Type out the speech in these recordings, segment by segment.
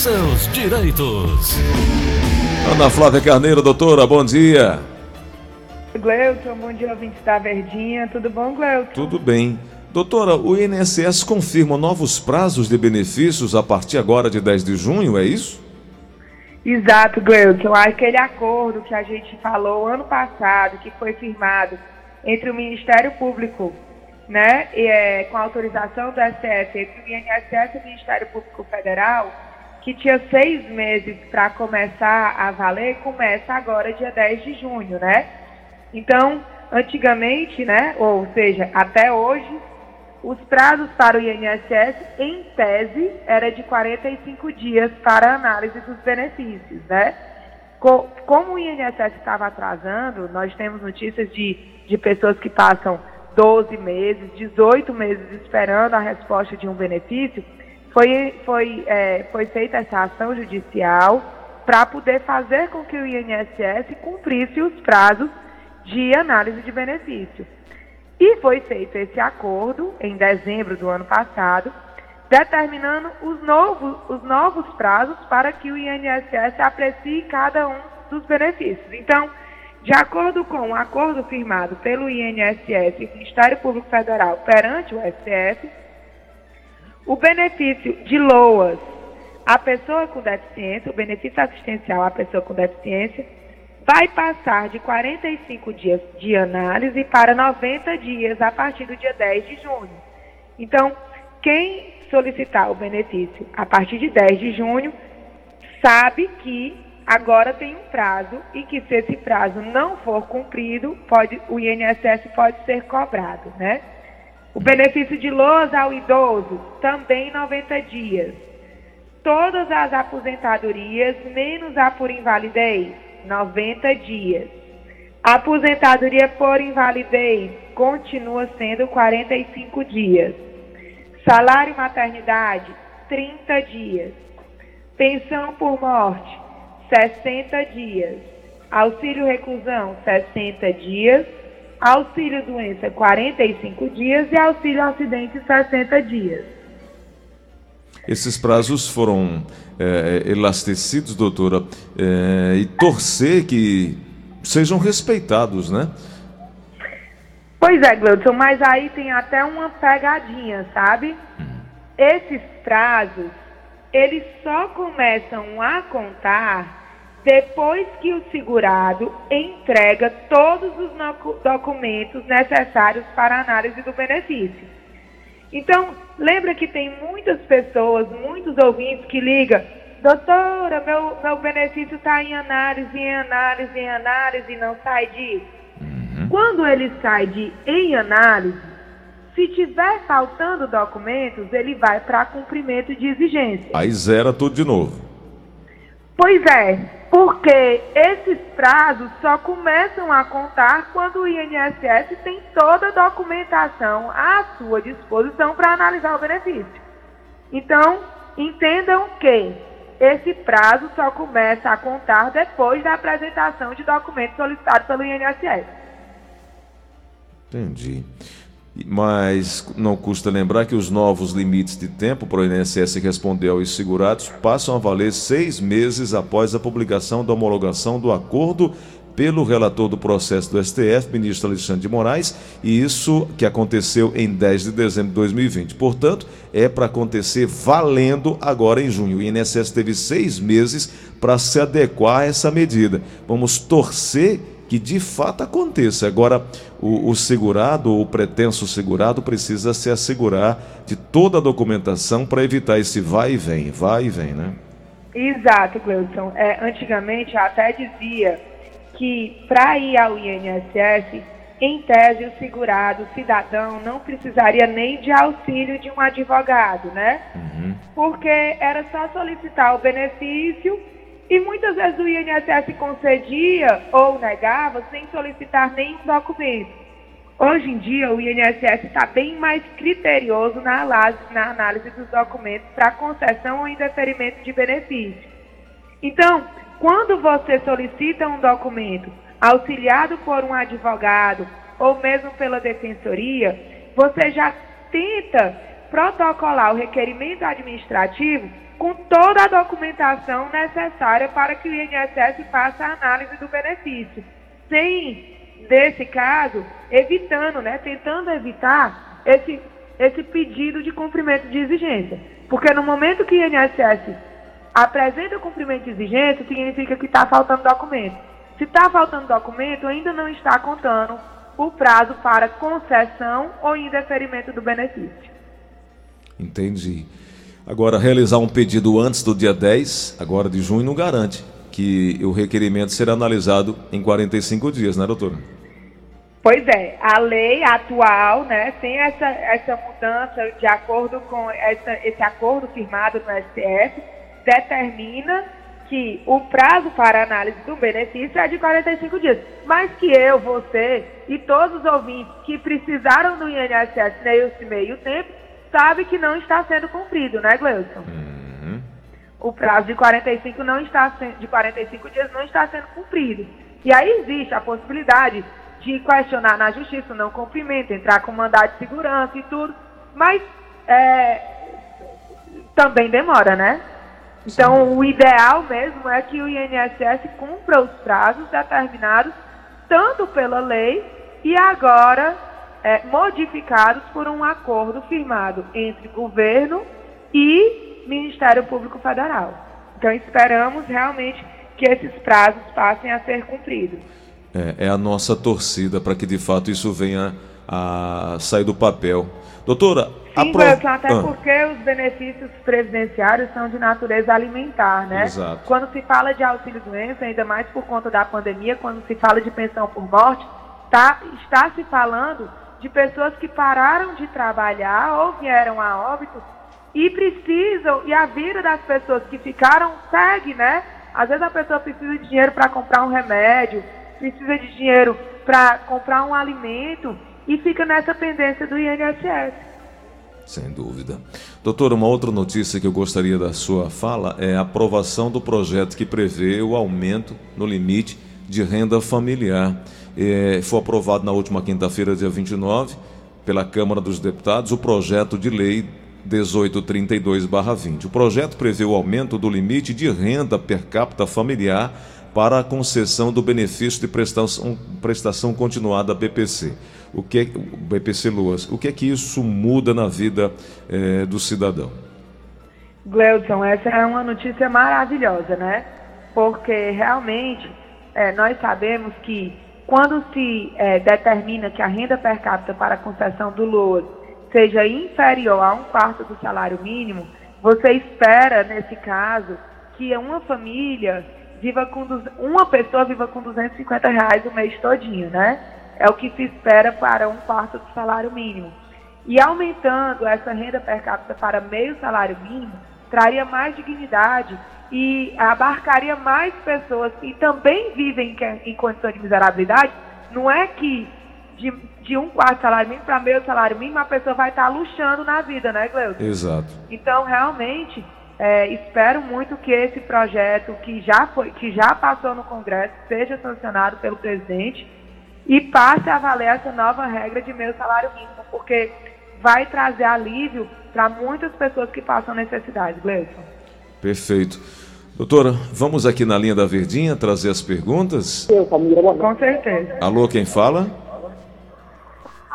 seus direitos. Ana Flávia Carneiro, doutora, bom dia. Gleuton, bom dia, ouvinte da Verdinha. Tudo bom, Gleuton? Tudo bem. Doutora, o INSS confirma novos prazos de benefícios a partir agora de 10 de junho, é isso? Exato, Gleuton. Aquele acordo que a gente falou ano passado, que foi firmado entre o Ministério Público, né, e, é, com a autorização do STF, entre o INSS e o Ministério Público Federal, que tinha seis meses para começar a valer, começa agora dia 10 de junho, né? Então, antigamente, né, ou seja, até hoje, os prazos para o INSS, em tese, era de 45 dias para análise dos benefícios, né? Como o INSS estava atrasando, nós temos notícias de, de pessoas que passam 12 meses, 18 meses esperando a resposta de um benefício, foi, foi, é, foi feita essa ação judicial para poder fazer com que o INSS cumprisse os prazos de análise de benefício. E foi feito esse acordo em dezembro do ano passado, determinando os novos, os novos prazos para que o INSS aprecie cada um dos benefícios. Então, de acordo com o acordo firmado pelo INSS e o Ministério Público Federal perante o STF, o benefício de LOAS à pessoa com deficiência, o benefício assistencial à pessoa com deficiência, vai passar de 45 dias de análise para 90 dias a partir do dia 10 de junho. Então, quem solicitar o benefício a partir de 10 de junho sabe que agora tem um prazo e que se esse prazo não for cumprido, pode, o INSS pode ser cobrado, né? O benefício de lousa ao idoso, também 90 dias. Todas as aposentadorias, menos a por invalidez, 90 dias. Aposentadoria por invalidez continua sendo 45 dias. Salário maternidade, 30 dias. Pensão por morte, 60 dias. Auxílio reclusão, 60 dias. Auxílio doença, 45 dias. E auxílio acidente, 60 dias. Esses prazos foram é, elastecidos, doutora, é, e torcer que sejam respeitados, né? Pois é, Gleudson, mas aí tem até uma pegadinha, sabe? Esses prazos, eles só começam a contar depois que o segurado entrega todos os documentos necessários para a análise do benefício. Então, lembra que tem muitas pessoas, muitos ouvintes que ligam, doutora, meu, meu benefício está em análise, em análise, em análise, e não sai de. Uhum. Quando ele sai de em análise, se tiver faltando documentos, ele vai para cumprimento de exigência. Aí zera tudo de novo. Pois é, porque esses prazos só começam a contar quando o INSS tem toda a documentação à sua disposição para analisar o benefício. Então, entendam que esse prazo só começa a contar depois da apresentação de documentos solicitados pelo INSS. Entendi. Mas não custa lembrar que os novos limites de tempo para o INSS responder aos segurados passam a valer seis meses após a publicação da homologação do acordo pelo relator do processo do STF, ministro Alexandre de Moraes, e isso que aconteceu em 10 de dezembro de 2020. Portanto, é para acontecer valendo agora em junho. O INSS teve seis meses para se adequar a essa medida. Vamos torcer que de fato aconteça. Agora, o, o segurado ou o pretenso segurado precisa se assegurar de toda a documentação para evitar esse vai e vem, vai e vem, né? Exato, Cleudson. É, antigamente até dizia que para ir ao INSS, em tese, o segurado, o cidadão, não precisaria nem de auxílio de um advogado, né? Uhum. Porque era só solicitar o benefício e muitas vezes o INSS concedia ou negava sem solicitar nenhum documento. Hoje em dia, o INSS está bem mais criterioso na análise, dos documentos para concessão ou indeferimento de benefício. Então, quando você solicita um documento auxiliado por um advogado ou mesmo pela defensoria, você já tenta protocolar o requerimento administrativo com toda a documentação necessária para que o INSS faça a análise do benefício. Sem, nesse caso, evitando, né, tentando evitar esse, esse pedido de cumprimento de exigência. Porque no momento que o INSS apresenta o cumprimento de exigência, significa que está faltando documento. Se está faltando documento, ainda não está contando o prazo para concessão ou indeferimento do benefício. Entendi. Agora, realizar um pedido antes do dia 10, agora de junho, não garante que o requerimento será analisado em 45 dias, né, doutora? Pois é, a lei atual, né, sem essa, essa mudança de acordo com essa, esse acordo firmado no STF, determina que o prazo para análise do benefício é de 45 dias. Mas que eu, você e todos os ouvintes que precisaram do INSS nesse meio tempo sabe que não está sendo cumprido, né, Gleison? Uhum. O prazo de 45, não está, de 45 dias não está sendo cumprido. E aí existe a possibilidade de questionar na justiça o não cumprimento, entrar com mandado de segurança e tudo, mas é, também demora, né? Então, Sim. o ideal mesmo é que o INSS cumpra os prazos determinados tanto pela lei e agora é, modificados por um acordo firmado entre governo e Ministério Público Federal. Então, esperamos realmente que esses prazos passem a ser cumpridos. É, é a nossa torcida para que de fato isso venha a sair do papel. Doutora, Sim, pro... até ah. porque os benefícios previdenciários são de natureza alimentar, né? Exato. Quando se fala de auxílio-doença, ainda mais por conta da pandemia, quando se fala de pensão por morte, tá, está se falando de pessoas que pararam de trabalhar ou vieram a óbito e precisam, e a vida das pessoas que ficaram segue, né? Às vezes a pessoa precisa de dinheiro para comprar um remédio, precisa de dinheiro para comprar um alimento e fica nessa pendência do INSS. Sem dúvida. Doutor, uma outra notícia que eu gostaria da sua fala é a aprovação do projeto que prevê o aumento no limite de renda familiar. É, foi aprovado na última quinta-feira, dia 29, pela Câmara dos Deputados, o projeto de lei 1832-20. O projeto prevê o aumento do limite de renda per capita familiar para a concessão do benefício de prestação, prestação continuada BPC. O que é, BPC Luas, o que é que isso muda na vida é, do cidadão? Gleudson, essa é uma notícia maravilhosa, né? Porque realmente é, nós sabemos que quando se é, determina que a renda per capita para a concessão do LOAS seja inferior a um quarto do salário mínimo, você espera, nesse caso, que uma família viva com uma pessoa viva com 250 reais o mês todinho, né? É o que se espera para um quarto do salário mínimo. E aumentando essa renda per capita para meio salário mínimo, traria mais dignidade e abarcaria mais pessoas que também vivem em condição de miserabilidade. Não é que de, de um quarto salário mínimo para meio salário mínimo a pessoa vai estar luxando na vida, né, Gleuton? Exato. Então, realmente, é, espero muito que esse projeto que já foi, que já passou no Congresso, seja sancionado pelo presidente e passe a valer essa nova regra de meio salário mínimo, porque vai trazer alívio para muitas pessoas que passam necessidade, Gleison. Perfeito. Doutora, vamos aqui na linha da Verdinha trazer as perguntas? Com certeza. Alô, quem fala?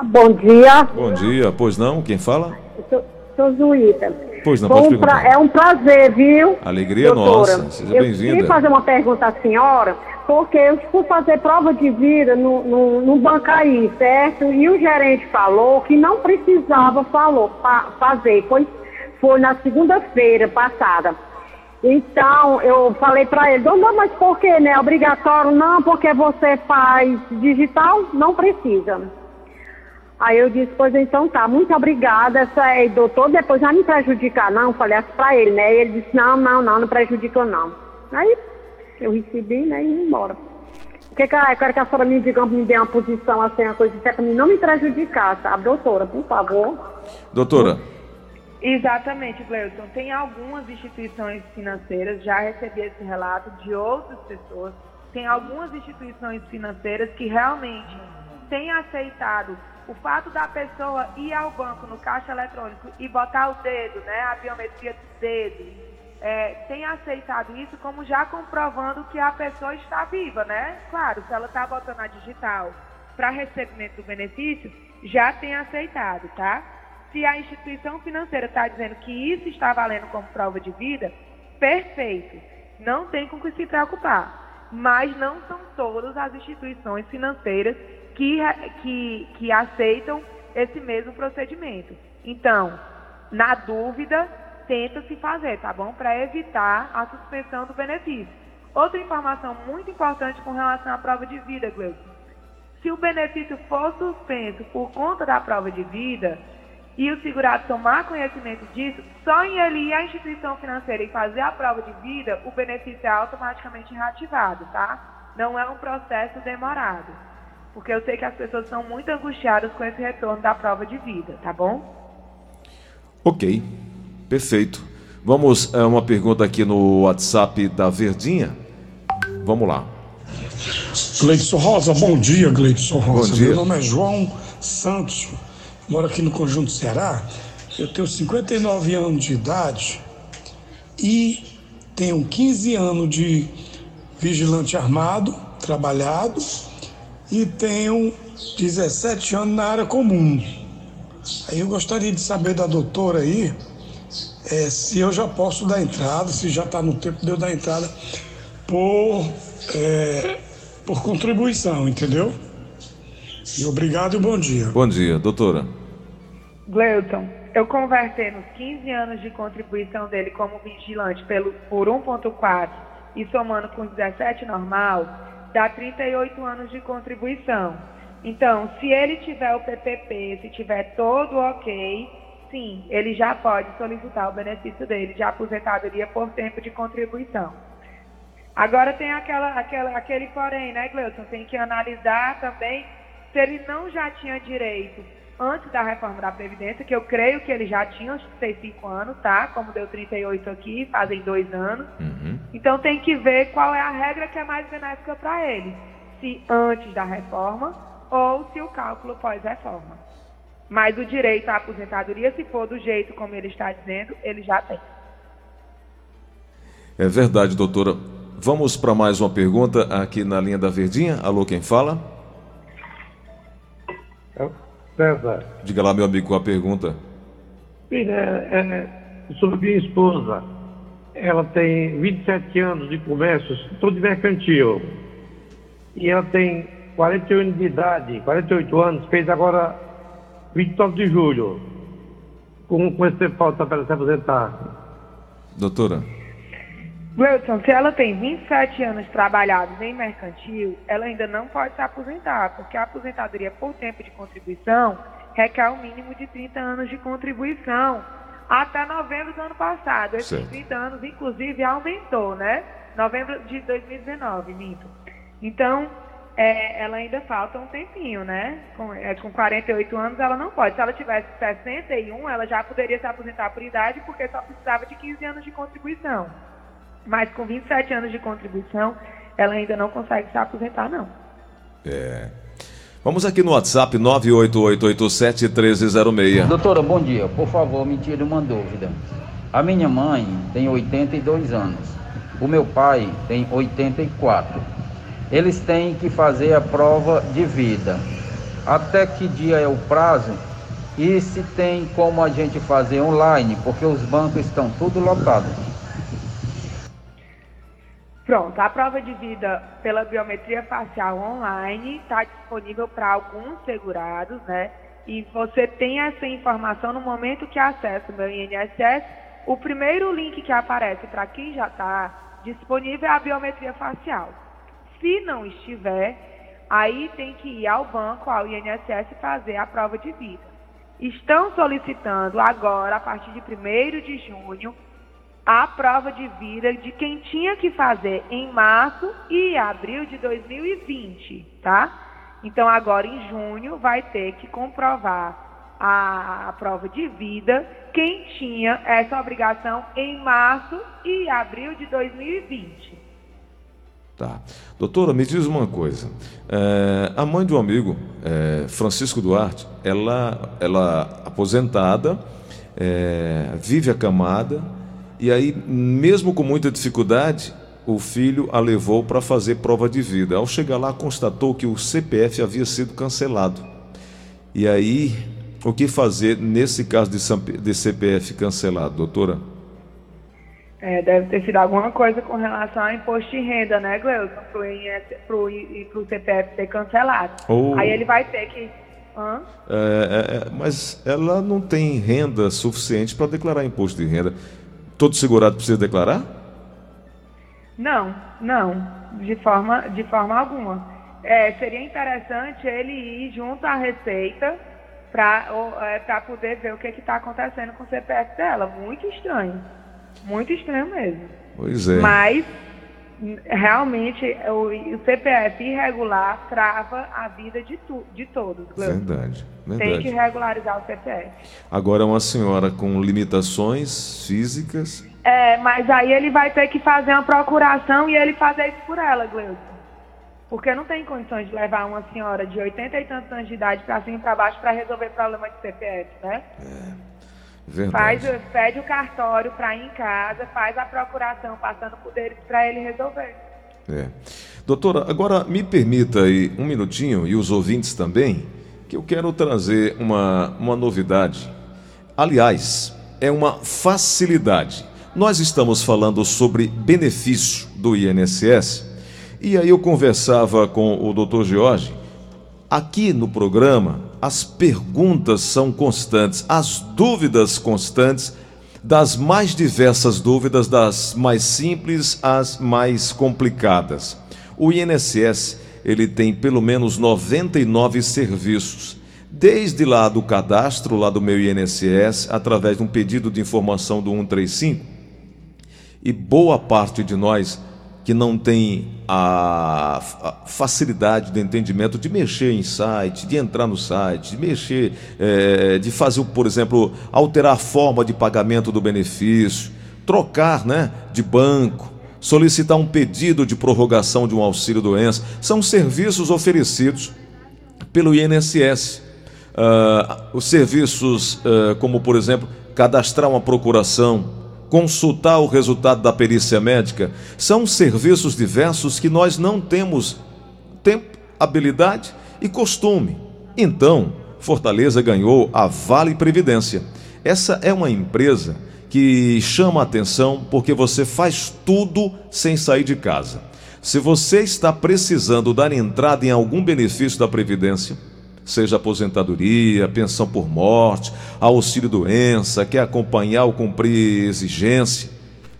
Bom dia. Bom dia. Pois não, quem fala? Sou, sou Zuíta. Pois não, pode pra... É um prazer, viu? Alegria doutora? nossa. Seja bem-vinda. Eu queria fazer uma pergunta à senhora, porque eu fui fazer prova de vida no, no, no Bancaí, certo? E o gerente falou que não precisava falou, fa fazer. Foi, foi na segunda-feira passada. Então, eu falei para ele, não, mas por que, né? Obrigatório? Não, porque você faz digital, não precisa. Aí eu disse, pois então tá, muito obrigada, essa é, doutor, depois vai me prejudicar, não, falei assim pra ele, né? E ele disse, não, não, não, não prejudica não. Aí eu recebi, né, e embora. Porque, cara, eu quero que a senhora me diga, me dê uma posição assim, uma coisa mim não me prejudicar, sabe, doutora, por favor. Doutora. Exatamente, Gleuton. Tem algumas instituições financeiras, já recebi esse relato de outras pessoas, tem algumas instituições financeiras que realmente têm aceitado O fato da pessoa ir ao banco no caixa eletrônico e botar o dedo, né, a biometria do dedo, é, tem aceitado isso como já comprovando que a pessoa está viva, né? Claro, se ela está botando a digital para recebimento do benefício, já tem aceitado, tá? Se a instituição financeira está dizendo que isso está valendo como prova de vida, perfeito. Não tem com que se preocupar. Mas não são todas as instituições financeiras que, que, que aceitam esse mesmo procedimento. Então, na dúvida, tenta se fazer, tá bom? Para evitar a suspensão do benefício. Outra informação muito importante com relação à prova de vida, Gleuton. Se o benefício for suspenso por conta da prova de vida e o segurado tomar conhecimento disso, só em ele ir à instituição financeira e fazer a prova de vida, o benefício é automaticamente reativado, tá? Não é um processo demorado. Porque eu sei que as pessoas estão muito angustiadas com esse retorno da prova de vida, tá bom? Ok, perfeito. Vamos a é, uma pergunta aqui no WhatsApp da Verdinha. Vamos lá. Gleidson Rosa, bom dia, Gleidson Rosa. Bom dia. Meu nome é João Santos, moro aqui no Conjunto Ceará. Eu tenho 59 anos de idade e tenho 15 anos de vigilante armado, trabalhado, e tenho 17 anos na área comum. Aí eu gostaria de saber da doutora aí é, se eu já posso dar entrada, se já está no tempo de eu dar entrada por, é, por contribuição, entendeu? E obrigado e bom dia. Bom dia, doutora. Gleuton, eu convertei nos 15 anos de contribuição dele como vigilante pelo, por 1.4 e somando com 17 normal, dá 38 anos de contribuição. Então, se ele tiver o PPP, se tiver todo ok, sim, ele já pode solicitar o benefício dele de aposentadoria por tempo de contribuição. Agora tem aquela, aquela, aquele porém, né, Gleuton? Tem que analisar também se ele não já tinha direito antes da reforma da Previdência, que eu creio que ele já tinha os 65 anos, tá? Como deu 38 aqui, fazem dois anos. Uhum. Então tem que ver qual é a regra que é mais benéfica para ele. Se antes da reforma ou se o cálculo pós-reforma. Mas o direito à aposentadoria, se for do jeito como ele está dizendo, ele já tem. É verdade, doutora. Vamos para mais uma pergunta aqui na linha da Verdinha. Alô, quem fala? César. Diga lá, meu amigo, a pergunta. Filha, é, é, sobre minha esposa. Ela tem 27 anos de comércio, tudo mercantil. E ela tem 41 anos de idade, 48 anos, fez agora 29 de julho. Com, com esse tempo falta para ela se aposentar. Doutora. Wilson, se ela tem 27 anos trabalhados em mercantil, ela ainda não pode se aposentar, porque a aposentadoria por tempo de contribuição requer o um mínimo de 30 anos de contribuição até novembro do ano passado. Esses certo. 30 anos, inclusive, aumentou, né? Novembro de 2019, minto. Então, é, ela ainda falta um tempinho, né? Com, é, com 48 anos ela não pode. Se ela tivesse 61, ela já poderia se aposentar por idade, porque só precisava de 15 anos de contribuição. Mas com 27 anos de contribuição, ela ainda não consegue se aposentar, não. É. Vamos aqui no WhatsApp 988871306. Doutora, bom dia. Por favor, me tire uma dúvida. A minha mãe tem 82 anos. O meu pai tem 84. Eles têm que fazer a prova de vida. Até que dia é o prazo? E se tem como a gente fazer online, porque os bancos estão tudo lotados. Pronto, a prova de vida pela biometria facial online está disponível para alguns segurados, né? E você tem essa informação no momento que acessa o meu INSS. O primeiro link que aparece para quem já está disponível é a biometria facial. Se não estiver, aí tem que ir ao banco, ao INSS, fazer a prova de vida. Estão solicitando agora, a partir de 1 de junho, a prova de vida de quem tinha que fazer em março e abril de 2020, tá? Então agora em junho vai ter que comprovar a, a prova de vida quem tinha essa obrigação em março e abril de 2020. Tá. Doutora, me diz uma coisa. É, a mãe de um amigo, é, Francisco Duarte, ela, ela aposentada, é, vive acamada, e aí, mesmo com muita dificuldade, o filho a levou para fazer prova de vida. Ao chegar lá, constatou que o CPF havia sido cancelado. E aí, o que fazer nesse caso de, CPF cancelado, doutora? É, deve ter sido alguma coisa com relação ao imposto de renda, né, Gleuton? Para o CPF ser cancelado. Oh. Aí ele vai ter que. É, é, é, mas ela não tem renda suficiente para declarar imposto de renda. Todo segurado precisa declarar? Não, não, de forma, de forma alguma. É, seria interessante ele ir junto à Receita para é, poder ver o que está acontecendo com o CPF dela. Muito estranho. Muito estranho mesmo. Pois é. Mas realmente o, CPF irregular trava a vida de, tu, de todos. Verdade, verdade. Tem que regularizar o CPF. Agora uma senhora com limitações físicas. É, mas aí ele vai ter que fazer uma procuração e ele fazer isso por ela, Gleuton. Porque não tem condições de levar uma senhora de 80 e tantos anos de idade para cima e para baixo para resolver problema de CPF, né? É. Verdade. Faz, pede o cartório para ir em casa, faz a procuração, passando por eles para ele resolver. É. Doutora, agora me permita aí um minutinho, e os ouvintes também, que eu quero trazer uma, uma novidade. Aliás, é uma facilidade. Nós estamos falando sobre benefício do INSS, e aí eu conversava com o doutor Jorge Aqui no programa, as perguntas são constantes, as dúvidas constantes, das mais diversas dúvidas, das mais simples às mais complicadas. O INSS, ele tem pelo menos 99 serviços, desde lá do cadastro, lá do meu INSS, através de um pedido de informação do 135, e boa parte de nós que não tem a, facilidade de entendimento de mexer em site, de entrar no site, de mexer, é, de fazer, por exemplo, alterar a forma de pagamento do benefício, trocar né, de banco, solicitar um pedido de prorrogação de um auxílio doença, são serviços oferecidos pelo INSS. Uh, ah, os serviços uh, como, por exemplo, cadastrar uma procuração, consultar o resultado da perícia médica, são serviços diversos que nós não temos tempo, habilidade e costume. Então, Fortaleza ganhou a Vale Previdência. Essa é uma empresa que chama a atenção porque você faz tudo sem sair de casa. Se você está precisando dar entrada em algum benefício da Previdência, seja aposentadoria, pensão por morte, auxílio doença, quer acompanhar ou cumprir exigência,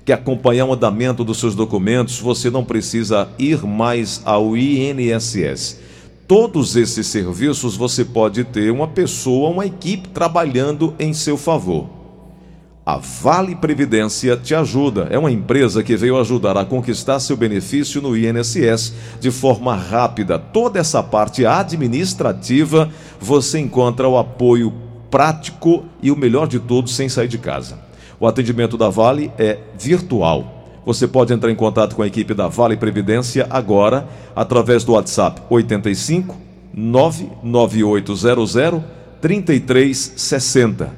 quer acompanhar o andamento dos seus documentos, você não precisa ir mais ao INSS. Todos esses serviços você pode ter uma pessoa, uma equipe trabalhando em seu favor. A Vale Previdência te ajuda. É uma empresa que veio ajudar a conquistar seu benefício no INSS de forma rápida. Toda essa parte administrativa você encontra o apoio prático e o melhor de tudo sem sair de casa. O atendimento da Vale é virtual. Você pode entrar em contato com a equipe da Vale Previdência agora através do WhatsApp 85 99800 3360.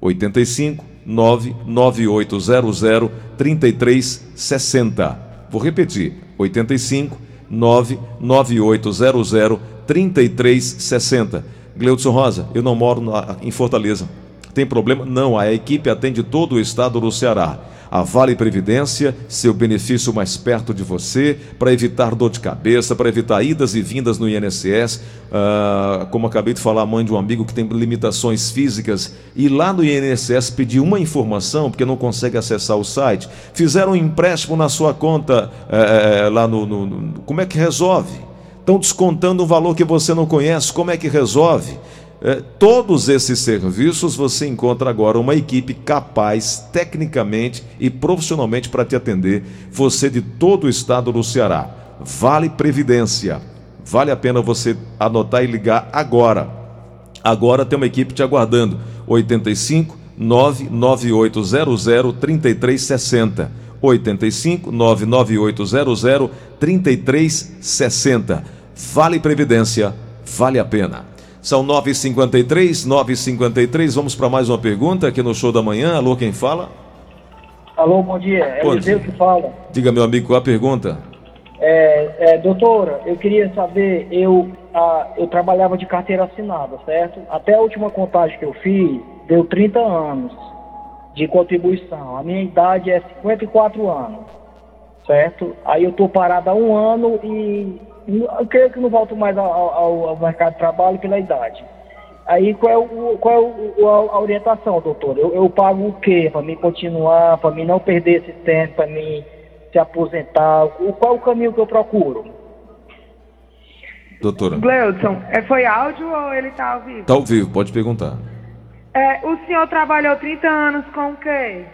85 99800 3360. Vou repetir: 85 99800 3360. Gleudson Rosa, eu não moro na, em Fortaleza. Tem problema? Não, a equipe atende todo o estado do Ceará a Vale Previdência, seu benefício mais perto de você, para evitar dor de cabeça, para evitar idas e vindas no INSS. Ah, como acabei de falar, a mãe de um amigo que tem limitações físicas, e lá no INSS pediu uma informação, porque não consegue acessar o site, fizeram um empréstimo na sua conta é, lá no, no, no. Como é que resolve? Estão descontando um valor que você não conhece, como é que resolve? É, todos esses serviços você encontra agora uma equipe capaz, tecnicamente e profissionalmente, para te atender. Você de todo o estado do Ceará. Vale Previdência. Vale a pena você anotar e ligar agora. Agora tem uma equipe te aguardando. 85 99800 3360. 85 99800 3360. Vale Previdência, vale a pena. São 9h53, 9h53. Vamos para mais uma pergunta aqui no show da manhã. Alô, quem fala? Alô, bom dia. É o Eliseu que fala. Diga, meu amigo, qual a pergunta? É, é, doutora, eu queria saber, eu, ah, eu trabalhava de carteira assinada, certo? Até a última contagem que eu fiz, deu 30 anos de contribuição. A minha idade é 54 anos, certo? Aí eu tô parado há um ano e eu creio que não volto mais ao, ao- ao mercado de trabalho pela idade. Aí qual é, o, qual é o- a orientação, doutor? Eu, eu pago o quê para mim continuar, para mim não perder esse tempo, para mim se aposentar? O, qual é o caminho que eu procuro? Doutora. Gleudson, é, foi áudio ou ele tá ao vivo? Tá ao vivo, pode perguntar. É, o senhor trabalhou 30 anos com o quê?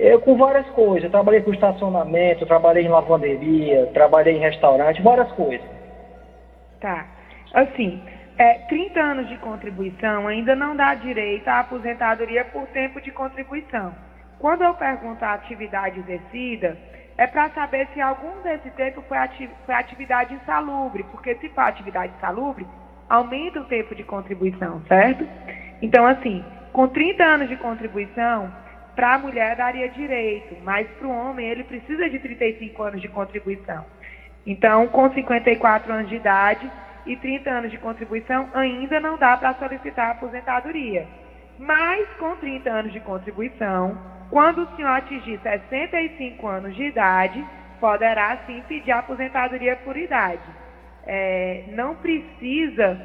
Eu com várias coisas. Eu trabalhei com estacionamento, trabalhei em lavanderia, trabalhei em restaurante, várias coisas. Tá. Assim, é, 30 anos de contribuição ainda não dá direito à aposentadoria por tempo de contribuição. Quando eu pergunto a atividade exercida, é para saber se algum desse tempo foi, ati foi atividade insalubre, porque se for atividade insalubre, aumenta o tempo de contribuição, certo? Então, assim, com 30 anos de contribuição, para a mulher daria direito, mas para o homem ele precisa de 35 anos de contribuição. Então, com 54 anos de idade e 30 anos de contribuição, ainda não dá para solicitar a aposentadoria. Mas, com 30 anos de contribuição, quando o senhor atingir 65 anos de idade, poderá sim pedir aposentadoria por idade. É, não precisa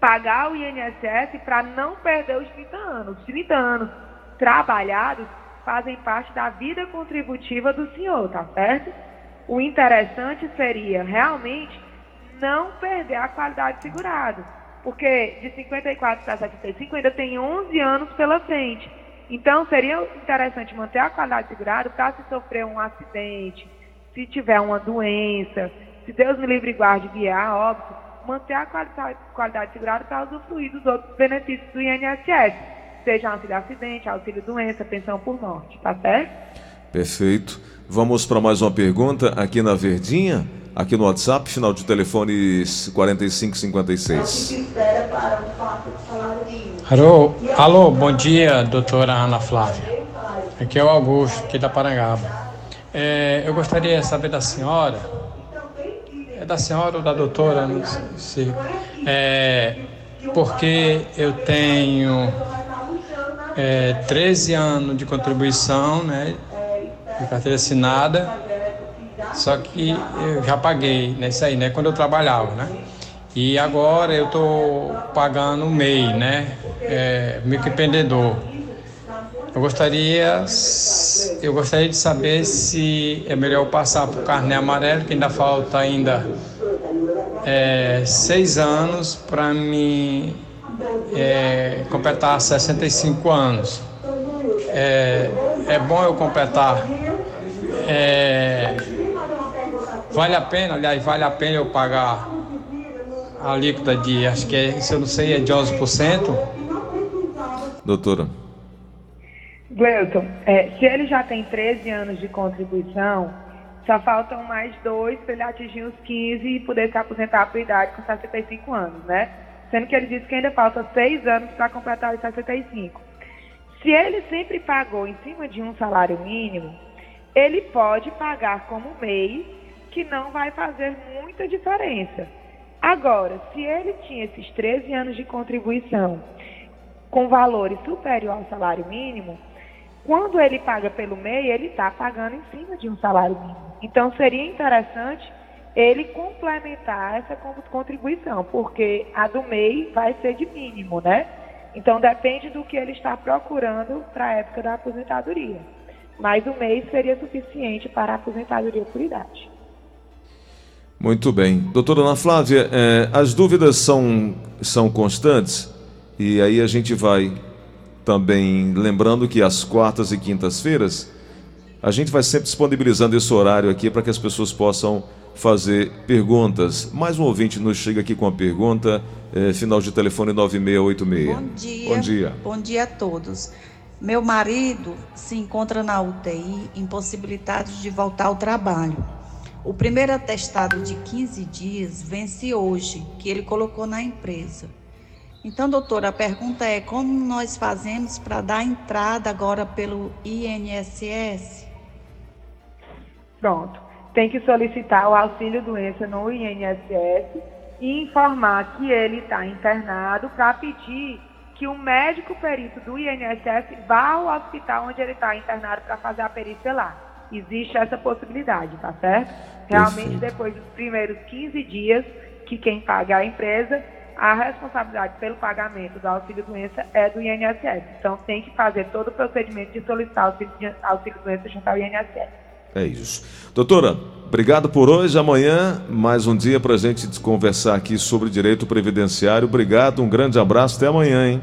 pagar o INSS para não perder os 30 anos. Os 30 anos trabalhados fazem parte da vida contributiva do senhor, tá certo? O interessante seria realmente não perder a qualidade de segurado, porque de 54 para 75 ainda tem 11 anos pela frente. Então seria interessante manter a qualidade de segurado para se sofrer um acidente, se tiver uma doença, se Deus me livre e guarde a óbito, manter a qualidade, de segurado para usufruir dos outros benefícios do INSS, seja auxílio acidente, auxílio doença, pensão por morte, tá certo? Perfeito. Vamos para mais uma pergunta aqui na Verdinha, aqui no WhatsApp, final de telefone 4556. Alô, alô, bom dia, doutora Ana Flávia. Aqui é o Augusto, aqui da Parangaba. É, eu gostaria de saber da senhora, é da senhora ou da doutora, não sei, se- é, porque eu tenho é, 13 anos de contribuição, né, de carteira assinada, só que eu já paguei nesse aí, né, quando eu trabalhava, né? E agora eu tô pagando o MEI, né? É, microempreendedor. Eu gostaria, eu gostaria de saber se é melhor passar para o carnê amarelo, que ainda falta ainda é, seis anos para mim é, completar 65 anos. É, é bom eu completar. é, vale a pena, aliás, vale a pena eu pagar a alíquota de, acho que é, se eu não sei, é de 11%. Doutora. Gleuton, é, se ele já tem 13 anos de contribuição, só faltam mais dois para ele atingir os 15 e poder se aposentar por idade com 65 anos, né? Sendo que ele disse que ainda falta seis anos para completar os 65. Se ele sempre pagou em cima de um salário mínimo, ele pode pagar como MEI, que não vai fazer muita diferença. Agora, se ele tinha esses 13 anos de contribuição com valores superior ao salário mínimo, quando ele paga pelo MEI, ele está pagando em cima de um salário mínimo. Então, seria interessante ele complementar essa con- contribuição, porque a do MEI vai ser de mínimo, né? Então, depende do que ele está procurando para a época da aposentadoria. Mas o MEI seria suficiente para a aposentadoria por idade. Muito bem. Doutora Ana Flávia, eh, as dúvidas são, são constantes e aí a gente vai também lembrando que às quartas e quintas-feiras a gente vai sempre disponibilizando esse horário aqui para que as pessoas possam fazer perguntas. Mais um ouvinte nos chega aqui com a pergunta, eh, final de telefone 9686. Bom dia. Bom dia. Bom dia a todos. Meu marido se encontra na UTI, impossibilitado de voltar ao trabalho. O primeiro atestado de 15 dias vence hoje, que ele colocou na empresa. Então, doutora, a pergunta é: como nós fazemos para dar entrada agora pelo INSS? Pronto. Tem que solicitar o auxílio doença no INSS e informar que ele está internado para pedir que o médico perito do INSS vá ao hospital onde ele está internado para fazer a perícia lá. Existe essa possibilidade, tá certo? Realmente, Perfeito. depois dos primeiros 15 dias, que quem paga é a empresa, a responsabilidade pelo pagamento do auxílio-doença é do INSS. Então, tem que fazer todo o procedimento de solicitar auxílio-doença junto ao INSS. É isso. Doutora, obrigado por hoje. Amanhã, mais um dia para a gente conversar aqui sobre direito previdenciário. Obrigado, um grande abraço. Até amanhã, hein?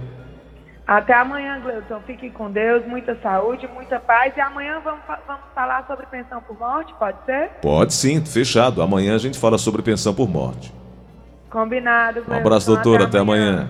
Até amanhã, Gleudson. Fique com Deus, muita saúde, muita paz. E amanhã vamos, vamos falar sobre pensão por morte, pode ser? Pode sim, fechado. Amanhã a gente fala sobre pensão por morte. Combinado, Gleudson. Um abraço, doutora. Até, até amanhã. amanhã.